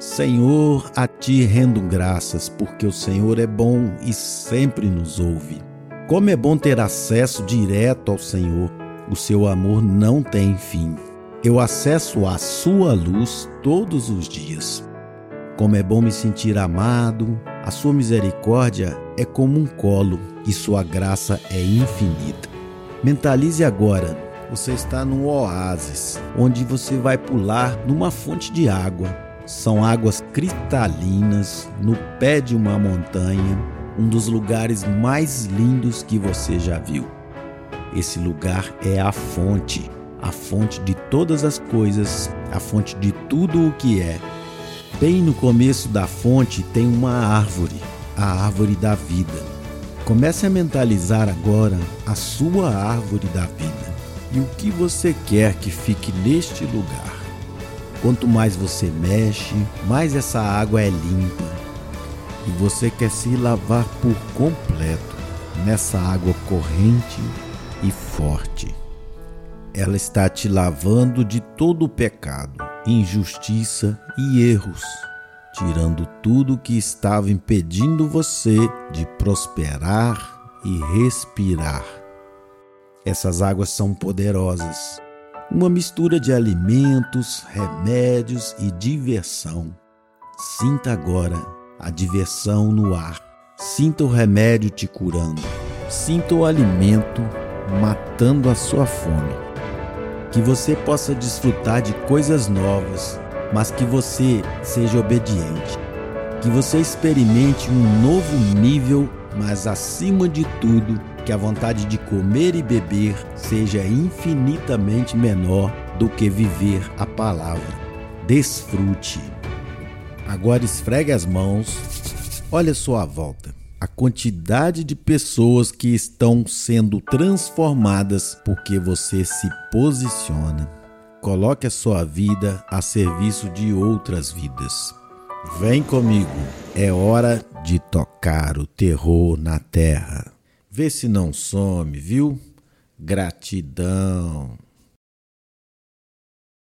Senhor, a ti rendo graças, porque o Senhor é bom e sempre nos ouve. Como é bom ter acesso direto ao Senhor, o seu amor não tem fim. Eu acesso à sua luz todos os dias. Como é bom me sentir amado, a sua misericórdia é como um colo e sua graça é infinita. Mentalize agora, você está num oásis, onde você vai pular numa fonte de água são águas cristalinas no pé de uma montanha, um dos lugares mais lindos que você já viu. Esse lugar é a fonte, a fonte de todas as coisas, a fonte de tudo o que é. Bem no começo da fonte tem uma árvore, a árvore da vida. Comece a mentalizar agora a sua árvore da vida e o que você quer que fique neste lugar. Quanto mais você mexe, mais essa água é limpa. E você quer se lavar por completo nessa água corrente e forte. Ela está te lavando de todo o pecado, injustiça e erros, tirando tudo que estava impedindo você de prosperar e respirar. Essas águas são poderosas uma mistura de alimentos, remédios e diversão. Sinta agora a diversão no ar. Sinta o remédio te curando. Sinta o alimento matando a sua fome. Que você possa desfrutar de coisas novas, mas que você seja obediente. Que você experimente um novo nível, mas acima de tudo, que a vontade de comer e beber seja infinitamente menor do que viver a palavra. Desfrute. Agora esfregue as mãos, olha sua volta. A quantidade de pessoas que estão sendo transformadas porque você se posiciona. Coloque a sua vida a serviço de outras vidas. Vem comigo, é hora de tocar o terror na terra. Vê se não some, viu? Gratidão.